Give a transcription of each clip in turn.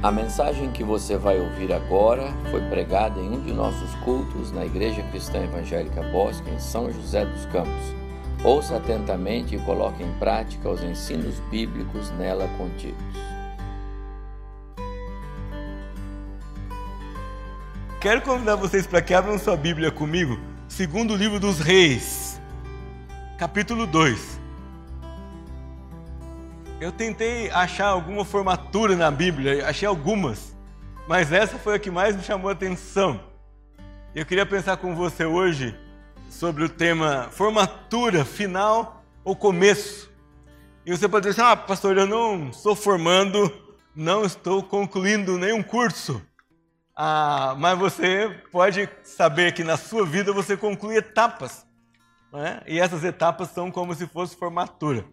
A mensagem que você vai ouvir agora foi pregada em um de nossos cultos na Igreja Cristã Evangélica Bosque, em São José dos Campos. Ouça atentamente e coloque em prática os ensinos bíblicos nela contidos. Quero convidar vocês para que abram sua Bíblia comigo, segundo livro dos Reis, capítulo 2. Eu tentei achar alguma formatura na Bíblia, achei algumas, mas essa foi a que mais me chamou a atenção. Eu queria pensar com você hoje sobre o tema formatura, final ou começo. E você pode dizer, ah, pastor, eu não estou formando, não estou concluindo nenhum curso. Ah, mas você pode saber que na sua vida você conclui etapas. Né? E essas etapas são como se fosse formatura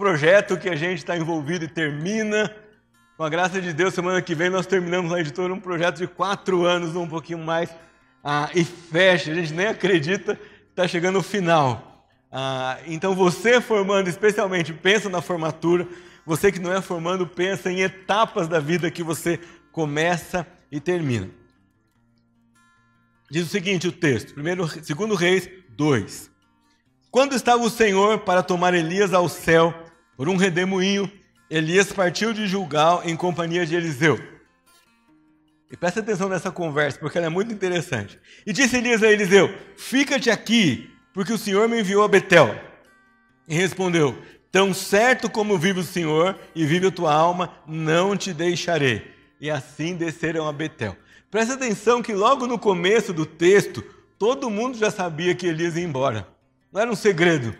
projeto que a gente está envolvido e termina. Com a graça de Deus, semana que vem nós terminamos na editora um projeto de quatro anos, um pouquinho mais, ah, e fecha. A gente nem acredita que está chegando o final. Ah, então você formando, especialmente, pensa na formatura. Você que não é formando, pensa em etapas da vida que você começa e termina. Diz o seguinte o texto, primeiro, segundo Reis 2. Quando estava o Senhor para tomar Elias ao céu, por um redemoinho, Elias partiu de Gilgal em companhia de Eliseu. E presta atenção nessa conversa, porque ela é muito interessante. E disse Elias a Eliseu: Fica-te aqui, porque o Senhor me enviou a Betel. E respondeu: Tão certo como vive o Senhor e vive a tua alma, não te deixarei. E assim desceram a Betel. Presta atenção que logo no começo do texto, todo mundo já sabia que Elias ia embora. Não era um segredo,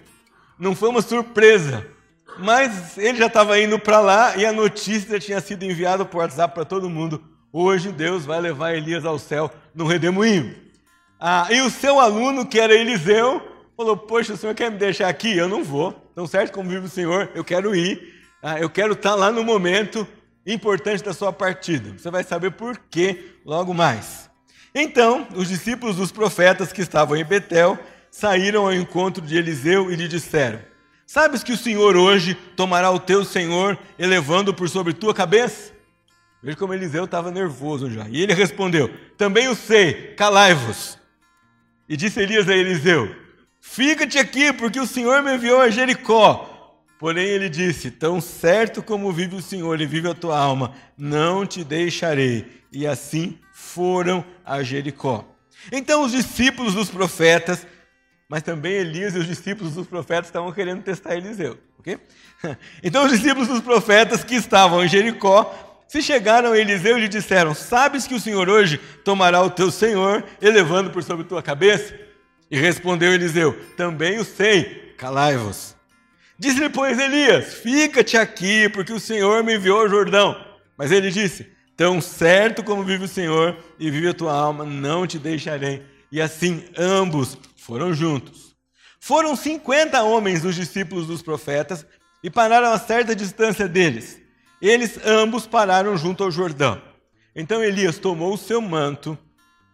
não foi uma surpresa. Mas ele já estava indo para lá e a notícia tinha sido enviada por WhatsApp para todo mundo. Hoje Deus vai levar Elias ao céu no redemoinho. Ah, e o seu aluno, que era Eliseu, falou: Poxa, o senhor quer me deixar aqui? Eu não vou. Tão certo como vive o senhor, eu quero ir. Ah, eu quero estar tá lá no momento importante da sua partida. Você vai saber por quê logo mais. Então, os discípulos dos profetas que estavam em Betel saíram ao encontro de Eliseu e lhe disseram: Sabes que o Senhor hoje tomará o teu Senhor, elevando por sobre tua cabeça? Veja como Eliseu estava nervoso já. E ele respondeu: Também o sei, calai-vos. E disse Elias a Eliseu: Fica-te aqui, porque o Senhor me enviou a Jericó. Porém ele disse: Tão certo como vive o Senhor e vive a tua alma, não te deixarei. E assim foram a Jericó. Então os discípulos dos profetas mas também Elias e os discípulos dos profetas estavam querendo testar Eliseu. ok? Então os discípulos dos profetas que estavam em Jericó se chegaram a Eliseu e lhe disseram: Sabes que o Senhor hoje tomará o teu Senhor, elevando por sobre tua cabeça? E respondeu Eliseu: Também o sei, calai-vos. Disse-lhe, pois, Elias: Fica-te aqui, porque o Senhor me enviou ao Jordão. Mas ele disse: Tão certo como vive o Senhor e vive a tua alma, não te deixarei. E assim ambos foram juntos. Foram cinquenta homens os discípulos dos profetas e pararam a certa distância deles. Eles ambos pararam junto ao Jordão. Então Elias tomou o seu manto,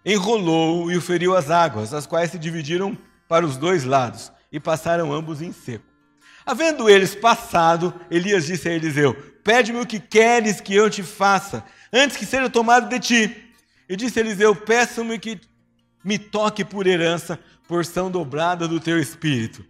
enrolou-o e o feriu às águas, as quais se dividiram para os dois lados, e passaram ambos em seco. Havendo eles passado, Elias disse a Eliseu: Pede-me o que queres que eu te faça, antes que seja tomado de ti. E disse Eliseu: Peço-me que me toque por herança porção dobrada do teu espírito.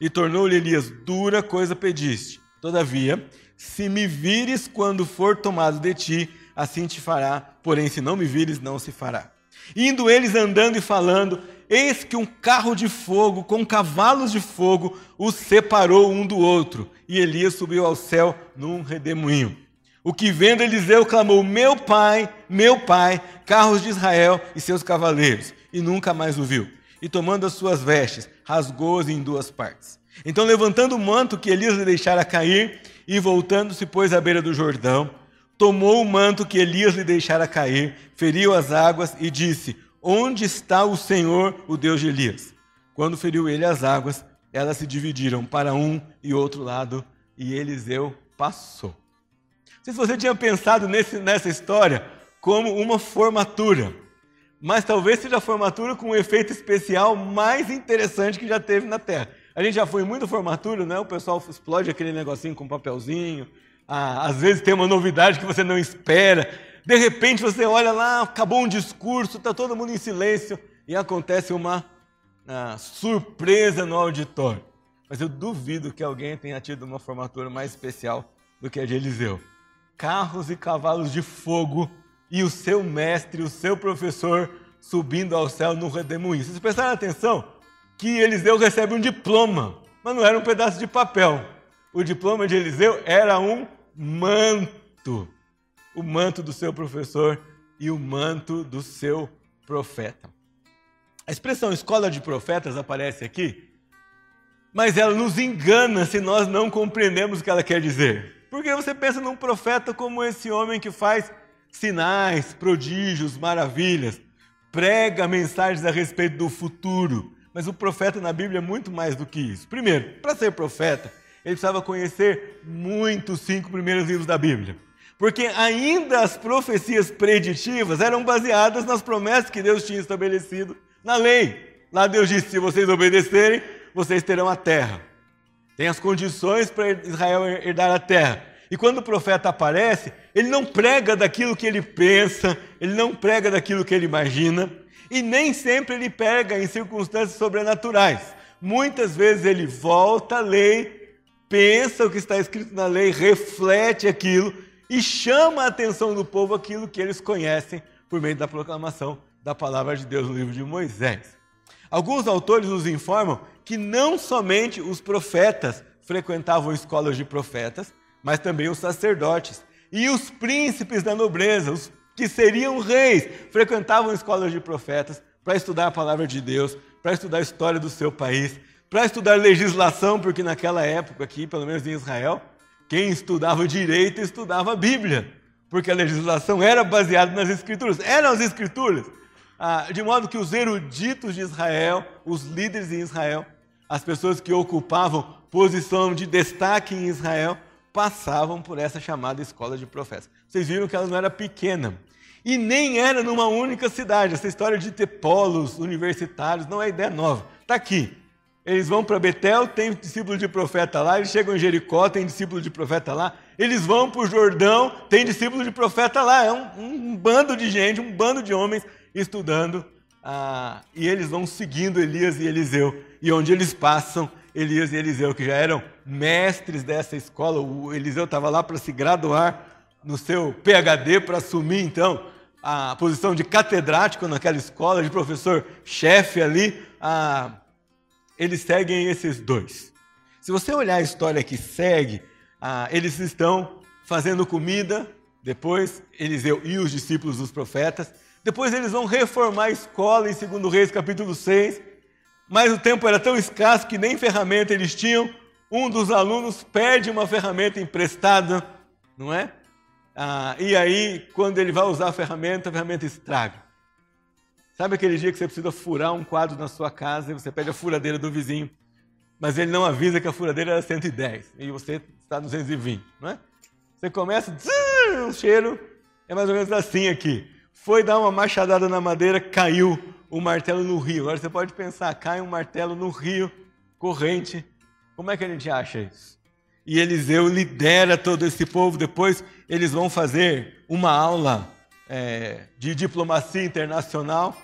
E tornou-lhe Elias: Dura coisa pediste. Todavia, se me vires quando for tomado de ti, assim te fará. Porém, se não me vires, não se fará. Indo eles andando e falando, eis que um carro de fogo com cavalos de fogo os separou um do outro. E Elias subiu ao céu num redemoinho. O que vendo Eliseu clamou: Meu pai, meu pai, carros de Israel e seus cavaleiros. E nunca mais o viu e tomando as suas vestes, rasgou-as em duas partes. Então, levantando o manto que Elias lhe deixara cair, e voltando-se, pôs à beira do Jordão, tomou o manto que Elias lhe deixara cair, feriu as águas e disse: Onde está o Senhor, o Deus de Elias? Quando feriu ele as águas, elas se dividiram para um e outro lado, e Eliseu passou. Não sei se você tinha pensado nesse, nessa história como uma formatura mas talvez seja a formatura com o efeito especial mais interessante que já teve na Terra. A gente já foi muito formatura, né? O pessoal explode aquele negocinho com papelzinho. Ah, às vezes tem uma novidade que você não espera. De repente você olha lá, acabou um discurso, está todo mundo em silêncio e acontece uma, uma surpresa no auditório. Mas eu duvido que alguém tenha tido uma formatura mais especial do que a de Eliseu. Carros e cavalos de fogo e o seu mestre, o seu professor subindo ao céu no redemoinho. Vocês prestaram atenção que Eliseu recebe um diploma, mas não era um pedaço de papel. O diploma de Eliseu era um manto. O manto do seu professor e o manto do seu profeta. A expressão escola de profetas aparece aqui, mas ela nos engana se nós não compreendemos o que ela quer dizer. Porque você pensa num profeta como esse homem que faz sinais, prodígios, maravilhas, prega mensagens a respeito do futuro. Mas o profeta na Bíblia é muito mais do que isso. Primeiro, para ser profeta, ele precisava conhecer muito os cinco primeiros livros da Bíblia. Porque ainda as profecias preditivas eram baseadas nas promessas que Deus tinha estabelecido na lei. Lá Deus disse: se vocês obedecerem, vocês terão a terra. Tem as condições para Israel herdar a terra. E quando o profeta aparece, ele não prega daquilo que ele pensa, ele não prega daquilo que ele imagina, e nem sempre ele pega em circunstâncias sobrenaturais. Muitas vezes ele volta à lei, pensa o que está escrito na lei, reflete aquilo e chama a atenção do povo aquilo que eles conhecem por meio da proclamação da palavra de Deus no livro de Moisés. Alguns autores nos informam que não somente os profetas frequentavam escolas de profetas, mas também os sacerdotes e os príncipes da nobreza, os que seriam reis, frequentavam escolas de profetas para estudar a palavra de Deus, para estudar a história do seu país, para estudar legislação, porque naquela época aqui, pelo menos em Israel, quem estudava direito estudava a Bíblia, porque a legislação era baseada nas escrituras, eram as escrituras. Ah, de modo que os eruditos de Israel, os líderes em Israel, as pessoas que ocupavam posição de destaque em Israel, passavam por essa chamada escola de profetas. Vocês viram que ela não era pequena. E nem era numa única cidade. Essa história de ter polos universitários não é ideia nova. Está aqui. Eles vão para Betel, tem discípulo de profeta lá. Eles chegam em Jericó, tem discípulo de profeta lá. Eles vão para o Jordão, tem discípulo de profeta lá. É um, um, bando de gente, um bando de homens estudando, ah, e eles vão seguindo Elias e Eliseu, e onde eles passam, Elias e Eliseu, que já eram mestres dessa escola, o Eliseu estava lá para se graduar no seu PhD, para assumir então a posição de catedrático naquela escola, de professor-chefe ali, ah, eles seguem esses dois. Se você olhar a história que segue, ah, eles estão fazendo comida, depois Eliseu e os discípulos dos profetas, depois eles vão reformar a escola em 2 Reis capítulo 6. Mas o tempo era tão escasso que nem ferramenta eles tinham. Um dos alunos pede uma ferramenta emprestada, não é? Ah, e aí, quando ele vai usar a ferramenta, a ferramenta estraga. Sabe aquele dia que você precisa furar um quadro na sua casa e você pede a furadeira do vizinho, mas ele não avisa que a furadeira era 110 e você está 220, não é? Você começa, o cheiro é mais ou menos assim aqui foi dar uma machadada na madeira, caiu o martelo no rio. Agora você pode pensar, cai um martelo no rio, corrente. Como é que a gente acha isso? E Eliseu lidera todo esse povo. Depois eles vão fazer uma aula é, de diplomacia internacional.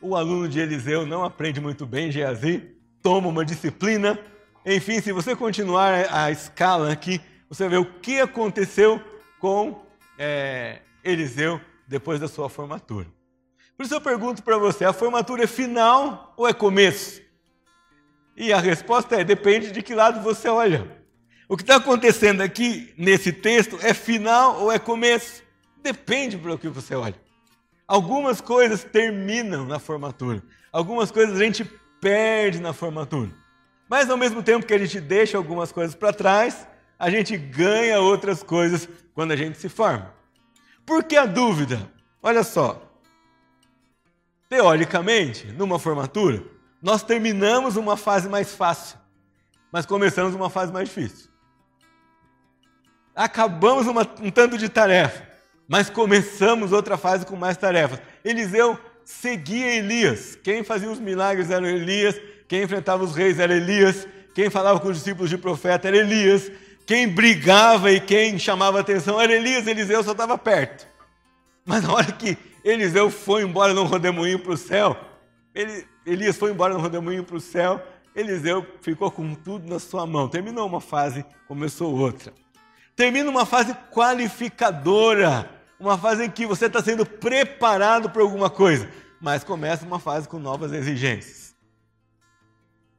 O aluno de Eliseu não aprende muito bem Geazi, toma uma disciplina. Enfim, se você continuar a escala aqui, você ver o que aconteceu com é, Eliseu depois da sua formatura. Por isso eu pergunto para você: a formatura é final ou é começo? E a resposta é: depende de que lado você olha. O que está acontecendo aqui nesse texto é final ou é começo? Depende para o que você olha. Algumas coisas terminam na formatura, algumas coisas a gente perde na formatura. Mas ao mesmo tempo que a gente deixa algumas coisas para trás, a gente ganha outras coisas quando a gente se forma. Por que a dúvida? Olha só. Teoricamente, numa formatura, nós terminamos uma fase mais fácil, mas começamos uma fase mais difícil. Acabamos uma, um tanto de tarefa, mas começamos outra fase com mais tarefas. Eliseu seguia Elias. Quem fazia os milagres era Elias, quem enfrentava os reis era Elias, quem falava com os discípulos de profeta era Elias, quem brigava e quem chamava atenção era Elias, Eliseu só estava perto. Mas na hora que Eliseu foi embora num rodemoinho para o céu, ele, Elias foi embora num rodemoinho para o céu, Eliseu ficou com tudo na sua mão. Terminou uma fase, começou outra. Termina uma fase qualificadora, uma fase em que você está sendo preparado para alguma coisa, mas começa uma fase com novas exigências.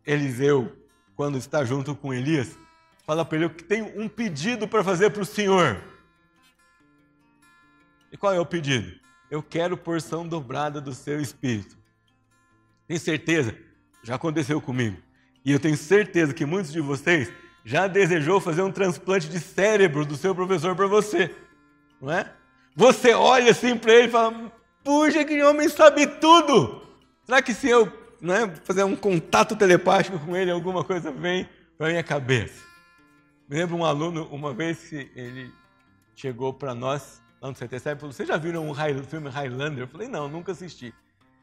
Eliseu, quando está junto com Elias, fala para ele que tem um pedido para fazer para o Senhor. E qual é o pedido? Eu quero porção dobrada do seu espírito. Tem certeza? Já aconteceu comigo. E eu tenho certeza que muitos de vocês já desejou fazer um transplante de cérebro do seu professor para você, não é? Você olha assim para ele e fala: puxa, que homem sabe tudo! Será que se eu né, fazer um contato telepático com ele, alguma coisa vem para minha cabeça? Me lembro um aluno, uma vez que ele chegou para nós, lá no CTC, e falou: Vocês já viram o filme Highlander? Eu falei: Não, nunca assisti.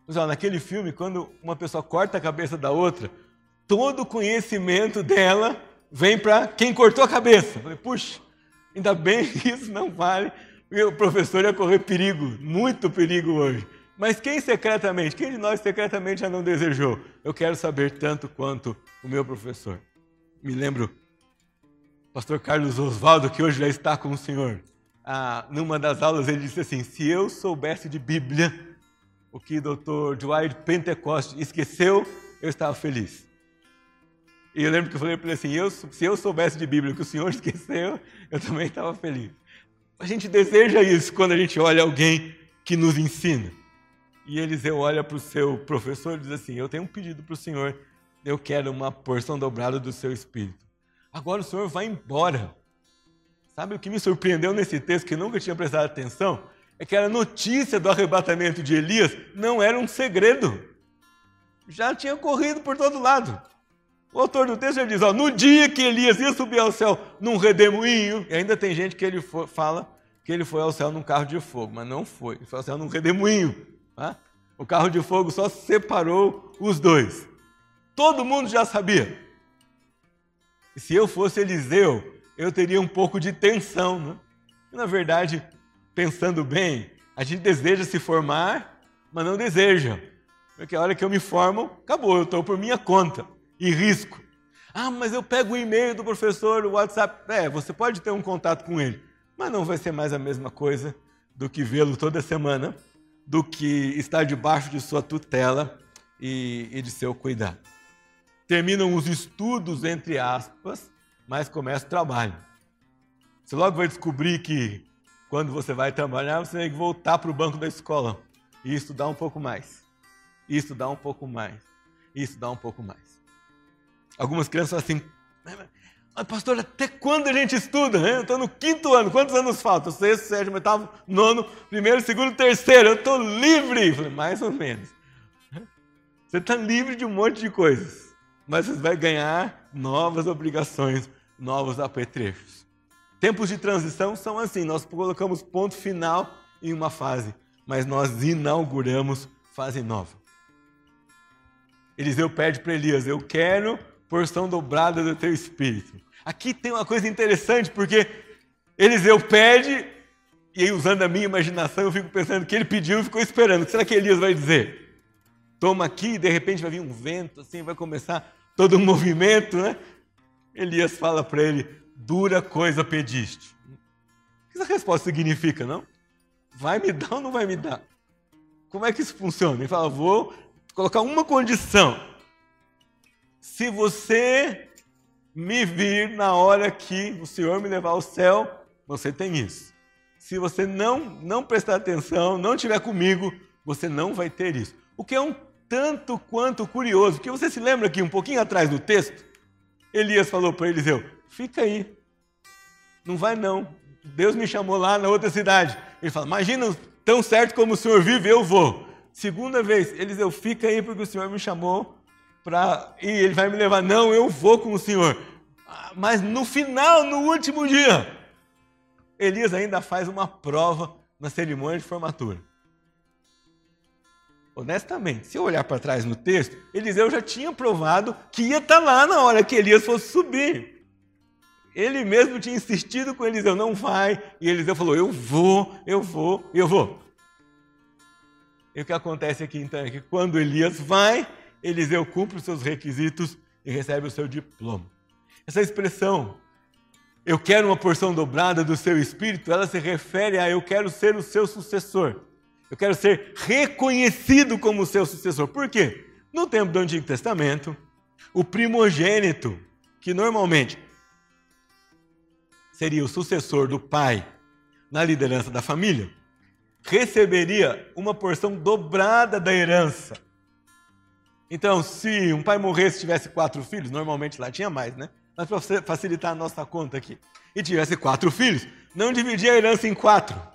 Mas, ó, naquele filme, quando uma pessoa corta a cabeça da outra, todo o conhecimento dela vem para quem cortou a cabeça. falei, puxa, ainda bem que isso não vale, o professor ia correr perigo, muito perigo hoje. Mas quem secretamente, quem de nós secretamente já não desejou? Eu quero saber tanto quanto o meu professor. Me lembro, pastor Carlos Oswaldo, que hoje já está com o senhor. Ah, numa das aulas ele disse assim: se eu soubesse de Bíblia, o que o doutor Dwight Pentecoste esqueceu, eu estava feliz. E eu lembro que eu falei para ele assim: eu, se eu soubesse de Bíblia que o Senhor esqueceu, eu também estava feliz. A gente deseja isso quando a gente olha alguém que nos ensina. E Eliseu olha para o seu professor e diz assim: Eu tenho um pedido para o Senhor, eu quero uma porção dobrada do seu espírito. Agora o Senhor vai embora. Sabe o que me surpreendeu nesse texto, que nunca tinha prestado atenção? É que a notícia do arrebatamento de Elias não era um segredo. Já tinha corrido por todo lado. O autor do texto diz: ó, no dia que Elias ia subir ao céu num redemoinho, e ainda tem gente que ele foi, fala que ele foi ao céu num carro de fogo, mas não foi, ele foi ao céu num redemoinho. Tá? O carro de fogo só separou os dois. Todo mundo já sabia. Se eu fosse Eliseu, eu teria um pouco de tensão. Né? Na verdade, pensando bem, a gente deseja se formar, mas não deseja. Porque a hora que eu me formo, acabou, eu estou por minha conta e risco. Ah, mas eu pego o e-mail do professor, o WhatsApp. É, você pode ter um contato com ele, mas não vai ser mais a mesma coisa do que vê-lo toda semana, do que estar debaixo de sua tutela e, e de seu cuidado. Terminam os estudos, entre aspas, mas começa o trabalho. Você logo vai descobrir que quando você vai trabalhar, você tem que voltar para o banco da escola e estudar um pouco mais. E estudar um pouco mais. E estudar um pouco mais. Algumas crianças falam assim, mas pastor, até quando a gente estuda? Eu estou no quinto ano, quantos anos faltam? Sexto, sétimo, oitavo, nono, primeiro, segundo, terceiro. Eu estou livre. falei, mais ou menos. Você está livre de um monte de coisas, mas você vai ganhar novas obrigações, novos apetrechos. Tempos de transição são assim, nós colocamos ponto final em uma fase, mas nós inauguramos fase nova. Eliseu pede para Elias, eu quero porção dobrada do teu espírito. Aqui tem uma coisa interessante, porque Eliseu pede, e aí, usando a minha imaginação, eu fico pensando que ele pediu e ficou esperando. O que será que Elias vai dizer? Toma aqui, e de repente vai vir um vento, assim, vai começar todo um movimento, né? Elias fala para ele: dura coisa pediste. O que essa resposta significa, não? Vai me dar ou não vai me dar? Como é que isso funciona? Ele fala: vou colocar uma condição se você me vir na hora que o Senhor me levar ao céu, você tem isso. Se você não não prestar atenção, não estiver comigo, você não vai ter isso. O que é um tanto quanto curioso, porque você se lembra que um pouquinho atrás do texto, Elias falou para Eliseu: "Fica aí. Não vai não. Deus me chamou lá na outra cidade." Ele fala: "Imagina, tão certo como o Senhor vive, eu vou." Segunda vez, Eliseu, fica aí porque o Senhor me chamou para e ele vai me levar. Não, eu vou com o Senhor. Ah, mas no final, no último dia, Elias ainda faz uma prova na cerimônia de formatura. Honestamente, se eu olhar para trás no texto, Eliseu já tinha provado que ia estar tá lá na hora que Elias fosse subir. Ele mesmo tinha insistido com Eliseu, não vai. E Eliseu falou: Eu vou, eu vou, eu vou. E o que acontece aqui então é que quando Elias vai, Eliseu cumpre os seus requisitos e recebe o seu diploma. Essa expressão, eu quero uma porção dobrada do seu espírito, ela se refere a eu quero ser o seu sucessor. Eu quero ser reconhecido como seu sucessor. Por quê? No tempo do Antigo Testamento, o primogênito, que normalmente seria o sucessor do pai na liderança da família, receberia uma porção dobrada da herança. Então, se um pai morresse e tivesse quatro filhos, normalmente lá tinha mais, né? Mas para facilitar a nossa conta aqui, e tivesse quatro filhos, não dividia a herança em quatro.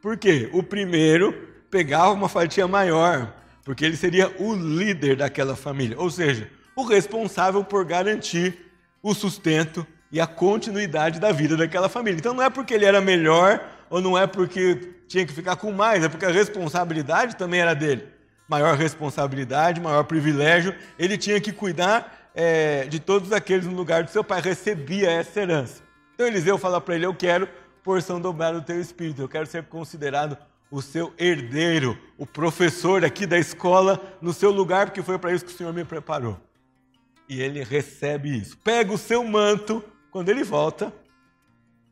Por quê? O primeiro pegava uma fatia maior, porque ele seria o líder daquela família, ou seja, o responsável por garantir o sustento e a continuidade da vida daquela família. Então não é porque ele era melhor ou não é porque tinha que ficar com mais, é porque a responsabilidade também era dele. Maior responsabilidade, maior privilégio, ele tinha que cuidar é, de todos aqueles no lugar do seu pai, recebia essa herança. Então Eliseu fala para ele: Eu quero porção dobrada do teu espírito, eu quero ser considerado o seu herdeiro, o professor aqui da escola, no seu lugar, porque foi para isso que o Senhor me preparou. E ele recebe isso. Pega o seu manto, quando ele volta,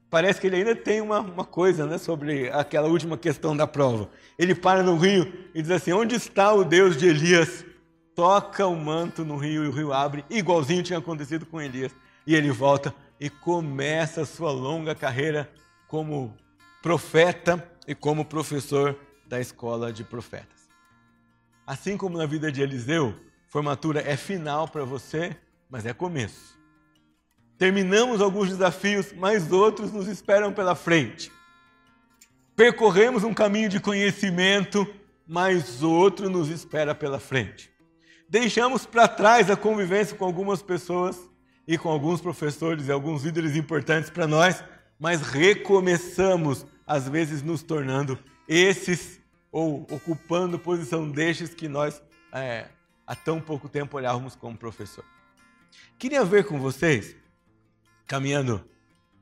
parece que ele ainda tem uma, uma coisa né, sobre aquela última questão da prova. Ele para no rio e diz assim: Onde está o Deus de Elias? Toca o manto no rio e o rio abre, igualzinho tinha acontecido com Elias. E ele volta e começa a sua longa carreira como profeta e como professor da escola de profetas. Assim como na vida de Eliseu, formatura é final para você, mas é começo. Terminamos alguns desafios, mas outros nos esperam pela frente. Percorremos um caminho de conhecimento, mas outro nos espera pela frente. Deixamos para trás a convivência com algumas pessoas e com alguns professores e alguns líderes importantes para nós, mas recomeçamos, às vezes nos tornando esses ou ocupando posição destes que nós é, há tão pouco tempo olhávamos como professor. Queria ver com vocês caminhando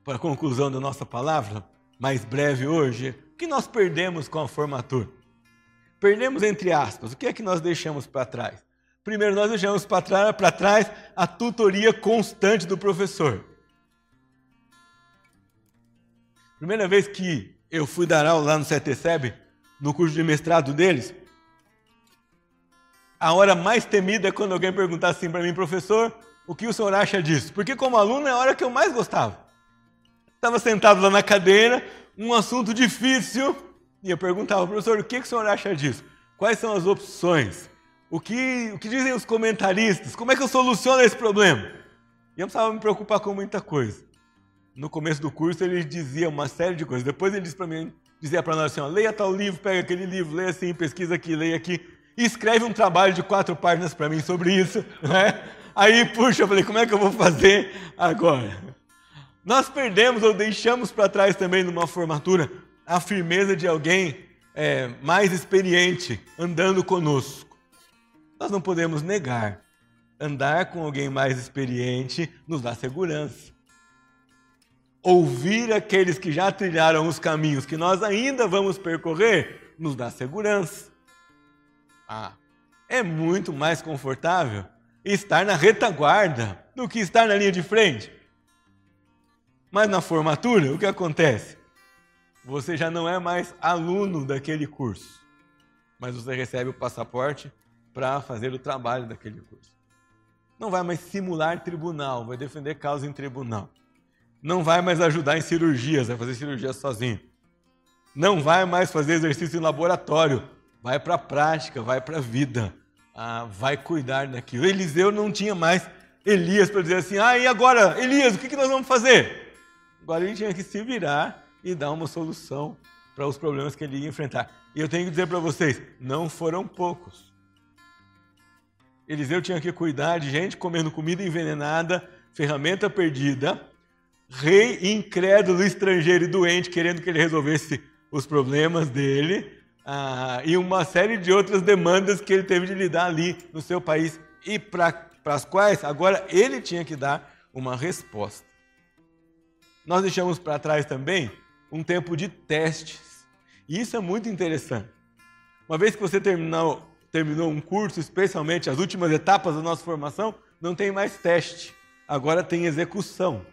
para a conclusão da nossa palavra, mais breve hoje, o que nós perdemos com a formatura? Perdemos entre aspas, o que é que nós deixamos para trás? Primeiro, nós deixamos para trás a tutoria constante do professor. Primeira vez que eu fui dar aula lá no CETESEB, no curso de mestrado deles, a hora mais temida é quando alguém perguntar assim para mim, professor, o que o senhor acha disso? Porque como aluno é a hora que eu mais gostava. Estava sentado lá na cadeira, um assunto difícil, e eu perguntava, professor, o que, que o senhor acha disso? Quais são as opções? O que, o que dizem os comentaristas? Como é que eu soluciono esse problema? E eu não precisava me preocupar com muita coisa. No começo do curso ele dizia uma série de coisas. Depois ele disse para mim, dizia para nós assim, ó, leia tal livro, pega aquele livro, leia assim, pesquisa aqui, leia aqui, e escreve um trabalho de quatro páginas para mim sobre isso, né? Aí, puxa, eu falei, como é que eu vou fazer agora? Nós perdemos ou deixamos para trás também numa formatura a firmeza de alguém é, mais experiente andando conosco. Nós não podemos negar. Andar com alguém mais experiente nos dá segurança. Ouvir aqueles que já trilharam os caminhos que nós ainda vamos percorrer nos dá segurança. Ah, é muito mais confortável estar na retaguarda do que estar na linha de frente. Mas na formatura, o que acontece? Você já não é mais aluno daquele curso, mas você recebe o passaporte para fazer o trabalho daquele curso. Não vai mais simular tribunal, vai defender causa em tribunal. Não vai mais ajudar em cirurgias, vai fazer cirurgia sozinho. Não vai mais fazer exercício em laboratório, vai para a prática, vai para a vida ah, vai cuidar daquilo. Eliseu não tinha mais Elias para dizer assim: ah, e agora, Elias, o que, que nós vamos fazer? Agora ele tinha que se virar e dar uma solução para os problemas que ele ia enfrentar. E eu tenho que dizer para vocês: não foram poucos. Eliseu tinha que cuidar de gente comendo comida envenenada, ferramenta perdida, rei incrédulo, estrangeiro e doente, querendo que ele resolvesse os problemas dele, ah, e uma série de outras demandas que ele teve de lidar ali no seu país e para as quais agora ele tinha que dar uma resposta. Nós deixamos para trás também um tempo de testes, e isso é muito interessante. Uma vez que você terminou, terminou um curso, especialmente as últimas etapas da nossa formação, não tem mais teste, agora tem execução.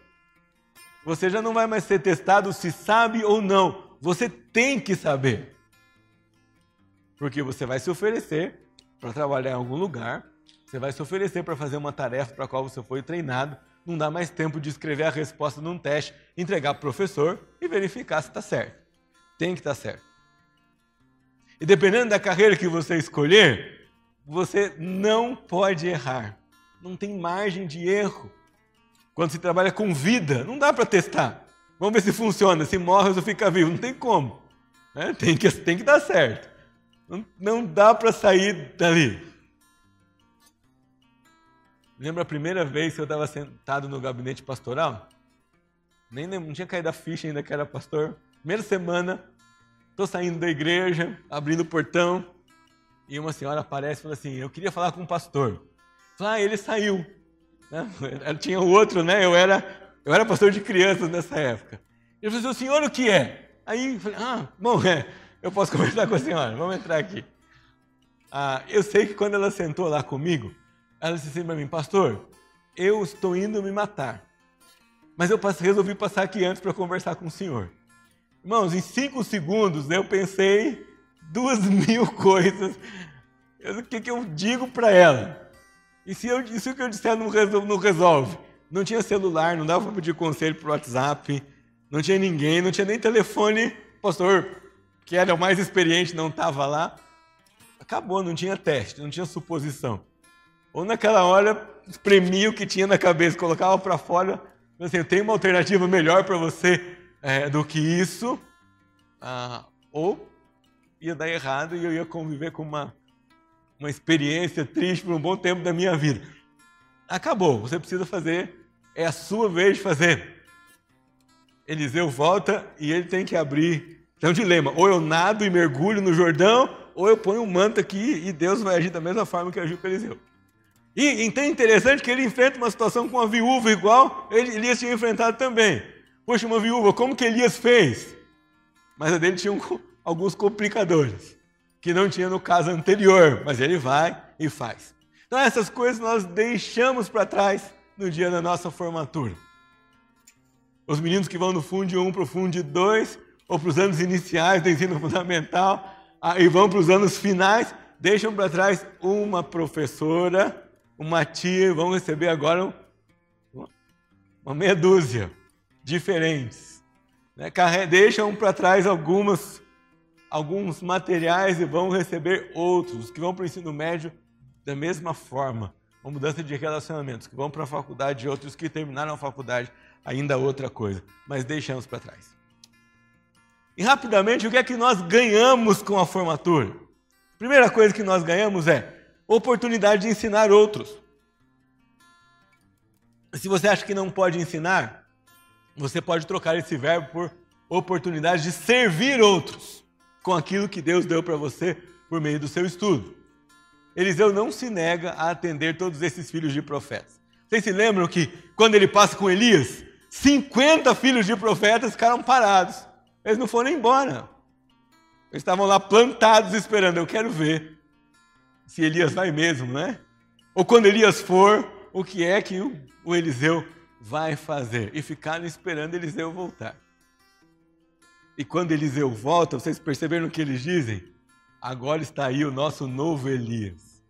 Você já não vai mais ser testado se sabe ou não, você tem que saber. Porque você vai se oferecer para trabalhar em algum lugar, você vai se oferecer para fazer uma tarefa para a qual você foi treinado, não dá mais tempo de escrever a resposta num teste, entregar para o professor e verificar se está certo. Tem que estar tá certo. E dependendo da carreira que você escolher, você não pode errar. Não tem margem de erro. Quando se trabalha com vida, não dá para testar. Vamos ver se funciona, se morre ou se fica vivo. Não tem como. Né? Tem, que, tem que dar certo. Não, não dá para sair dali. Lembra a primeira vez que eu estava sentado no gabinete pastoral? Nem não tinha caído a ficha ainda que era pastor. Primeira semana, estou saindo da igreja, abrindo o portão, e uma senhora aparece e fala assim: Eu queria falar com o pastor. Ah, ele saiu. Né? Tinha o outro, né? Eu era, eu era pastor de crianças nessa época. Ele falou assim: O senhor o que é? Aí eu falei: Ah, bom, é, eu posso conversar com a senhora, vamos entrar aqui. Ah, eu sei que quando ela sentou lá comigo, ela disse assim para mim, pastor, eu estou indo me matar. Mas eu resolvi passar aqui antes para conversar com o senhor. Irmãos, em cinco segundos eu pensei duas mil coisas. O que, que eu digo para ela? E se, eu, se o que eu disser não resolve, não resolve? Não tinha celular, não dava para pedir conselho por WhatsApp, não tinha ninguém, não tinha nem telefone. Pastor, que era o mais experiente, não estava lá. Acabou, não tinha teste, não tinha suposição. Ou naquela hora, espremia o que tinha na cabeça, colocava para fora. Assim, eu tenho uma alternativa melhor para você é, do que isso. Ah, ou ia dar errado e eu ia conviver com uma, uma experiência triste por um bom tempo da minha vida. Acabou, você precisa fazer, é a sua vez de fazer. Eliseu volta e ele tem que abrir. É um dilema: ou eu nado e mergulho no Jordão, ou eu ponho um manto aqui e Deus vai agir da mesma forma que agiu com Eliseu. E então é interessante que ele enfrenta uma situação com uma viúva igual Elias tinha enfrentado também. Poxa, uma viúva, como que Elias fez? Mas a dele tinha um, alguns complicadores, que não tinha no caso anterior, mas ele vai e faz. Então essas coisas nós deixamos para trás no dia da nossa formatura. Os meninos que vão do Fundo 1 para o Fundo 2, ou para os anos iniciais do ensino fundamental, e vão para os anos finais, deixam para trás uma professora uma tia, vão receber agora uma meia dúzia diferentes. Né? Deixam para trás algumas, alguns materiais e vão receber outros, que vão para o ensino médio da mesma forma. Uma mudança de relacionamentos, que vão para a faculdade e outros que terminaram a faculdade, ainda outra coisa. Mas deixamos para trás. E rapidamente, o que é que nós ganhamos com a formatura? Primeira coisa que nós ganhamos é oportunidade de ensinar outros. Se você acha que não pode ensinar, você pode trocar esse verbo por oportunidade de servir outros com aquilo que Deus deu para você por meio do seu estudo. Eliseu não se nega a atender todos esses filhos de profetas. Vocês se lembram que quando ele passa com Elias, 50 filhos de profetas ficaram parados. Eles não foram embora. Eles estavam lá plantados esperando. Eu quero ver se Elias vai mesmo, né? Ou quando Elias for, o que é que o Eliseu vai fazer? E ficaram esperando Eliseu voltar. E quando Eliseu volta, vocês perceberam o que eles dizem? Agora está aí o nosso novo Elias.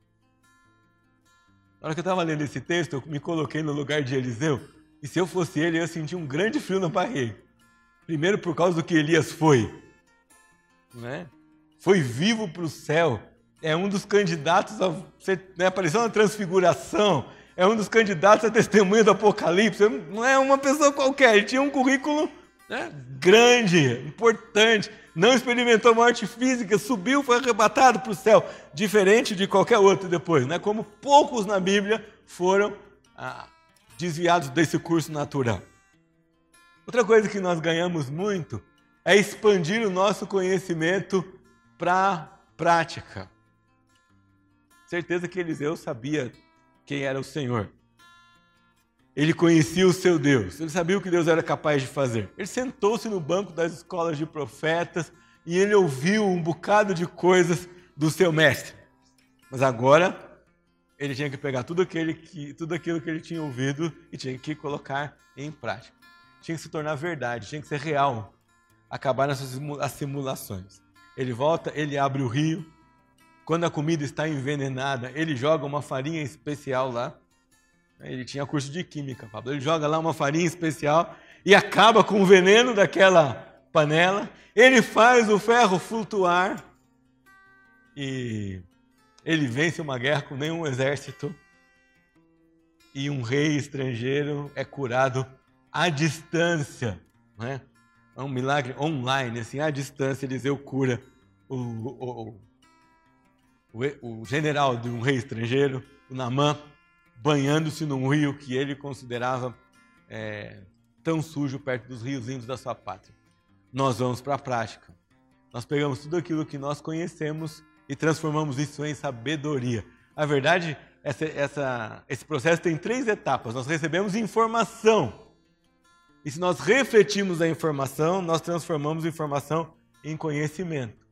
Na hora que eu estava lendo esse texto, eu me coloquei no lugar de Eliseu. E se eu fosse ele, eu ia sentir um grande frio na barriga. Primeiro por causa do que Elias foi. Né? Foi vivo para o céu é um dos candidatos a ser, né, apareceu na transfiguração, é um dos candidatos a testemunha do Apocalipse, não é uma pessoa qualquer, ele tinha um currículo né, grande, importante, não experimentou morte física, subiu, foi arrebatado para o céu, diferente de qualquer outro depois, né, como poucos na Bíblia foram ah, desviados desse curso natural. Outra coisa que nós ganhamos muito é expandir o nosso conhecimento para a prática. Certeza que Eliseu sabia quem era o Senhor. Ele conhecia o seu Deus, ele sabia o que Deus era capaz de fazer. Ele sentou-se no banco das escolas de profetas e ele ouviu um bocado de coisas do seu mestre. Mas agora ele tinha que pegar tudo, aquele que, tudo aquilo que ele tinha ouvido e tinha que colocar em prática. Tinha que se tornar verdade, tinha que ser real. Acabar nessas simulações. Ele volta, ele abre o rio. Quando a comida está envenenada, ele joga uma farinha especial lá. Ele tinha curso de química, Pablo. Ele joga lá uma farinha especial e acaba com o veneno daquela panela. Ele faz o ferro flutuar e ele vence uma guerra com nenhum exército e um rei estrangeiro é curado à distância. Né? É um milagre online, assim, à distância Eliseu cura o, o, o, o general de um rei estrangeiro, o Namã, banhando-se num rio que ele considerava é, tão sujo perto dos riozinhos da sua pátria. Nós vamos para a prática. Nós pegamos tudo aquilo que nós conhecemos e transformamos isso em sabedoria. A verdade, essa, essa, esse processo tem três etapas. Nós recebemos informação. E se nós refletimos a informação, nós transformamos a informação em conhecimento.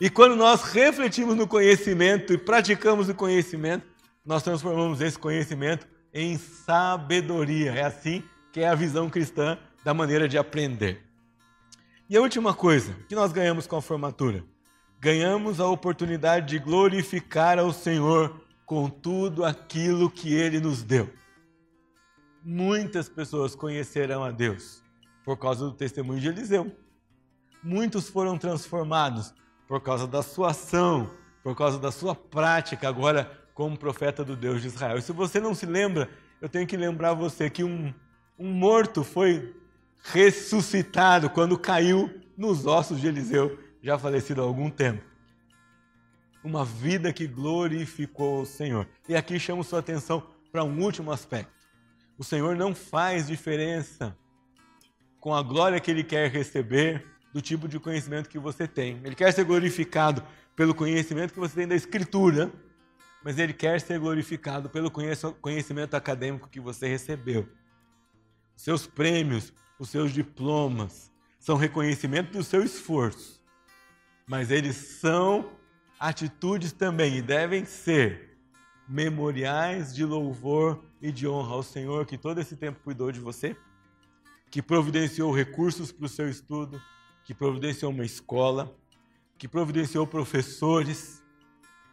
E quando nós refletimos no conhecimento e praticamos o conhecimento, nós transformamos esse conhecimento em sabedoria. É assim que é a visão cristã da maneira de aprender. E a última coisa que nós ganhamos com a formatura ganhamos a oportunidade de glorificar ao Senhor com tudo aquilo que Ele nos deu. Muitas pessoas conhecerão a Deus por causa do testemunho de Eliseu. Muitos foram transformados por causa da sua ação, por causa da sua prática agora como profeta do Deus de Israel. E se você não se lembra, eu tenho que lembrar você que um, um morto foi ressuscitado quando caiu nos ossos de Eliseu já falecido há algum tempo. Uma vida que glorificou o Senhor. E aqui chamo sua atenção para um último aspecto. O Senhor não faz diferença com a glória que Ele quer receber do tipo de conhecimento que você tem. Ele quer ser glorificado pelo conhecimento que você tem da Escritura, mas Ele quer ser glorificado pelo conhecimento acadêmico que você recebeu. Os seus prêmios, os seus diplomas, são reconhecimento do seu esforço mas eles são atitudes também e devem ser memoriais de louvor e de honra ao Senhor que todo esse tempo cuidou de você, que providenciou recursos para o seu estudo, que providenciou uma escola, que providenciou professores,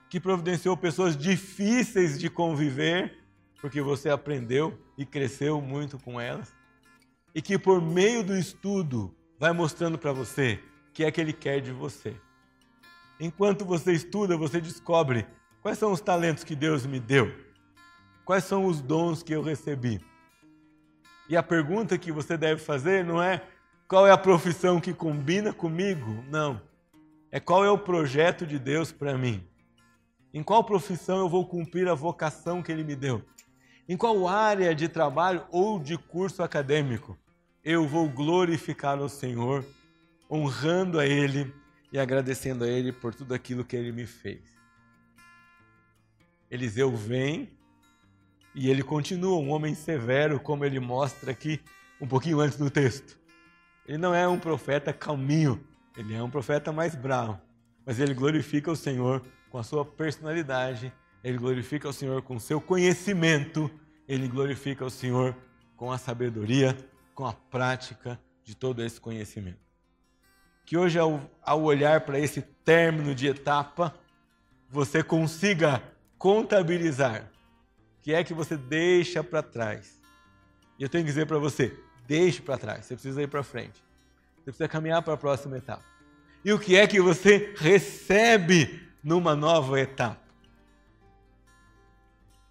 que providenciou pessoas difíceis de conviver, porque você aprendeu e cresceu muito com elas, e que por meio do estudo vai mostrando para você o que é que ele quer de você. Enquanto você estuda, você descobre quais são os talentos que Deus me deu, quais são os dons que eu recebi. E a pergunta que você deve fazer não é qual é a profissão que combina comigo, não. É qual é o projeto de Deus para mim. Em qual profissão eu vou cumprir a vocação que Ele me deu? Em qual área de trabalho ou de curso acadêmico eu vou glorificar o Senhor, honrando a Ele e agradecendo a Ele por tudo aquilo que Ele me fez. Eliseu vem e ele continua um homem severo, como ele mostra aqui um pouquinho antes do texto. Ele não é um profeta calminho, ele é um profeta mais bravo, mas ele glorifica o Senhor com a sua personalidade, ele glorifica o Senhor com o seu conhecimento, ele glorifica o Senhor com a sabedoria, com a prática de todo esse conhecimento que hoje, ao, ao olhar para esse término de etapa, você consiga contabilizar o que é que você deixa para trás. E eu tenho que dizer para você: deixe para trás, você precisa ir para frente. Você precisa caminhar para a próxima etapa. E o que é que você recebe numa nova etapa?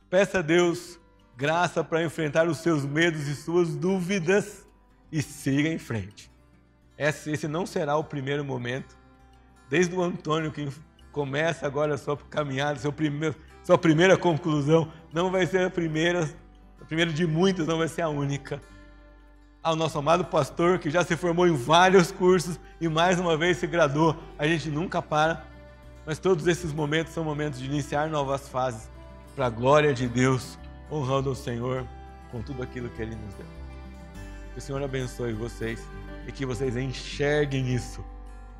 Peça a Deus graça para enfrentar os seus medos e suas dúvidas e siga em frente. Esse não será o primeiro momento. Desde o Antônio, que começa agora a sua caminhada, seu primeiro, sua primeira conclusão, não vai ser a primeira, a primeira de muitas, não vai ser a única. Ao nosso amado pastor, que já se formou em vários cursos e mais uma vez se graduou, a gente nunca para, mas todos esses momentos são momentos de iniciar novas fases para a glória de Deus, honrando o Senhor com tudo aquilo que Ele nos deu. Que o Senhor abençoe vocês e que vocês enxerguem isso.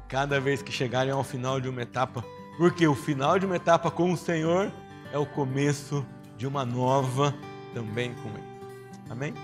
Cada vez que chegarem ao final de uma etapa, Porque o final de uma etapa com o Senhor é o começo de uma nova também com Ele. Amém?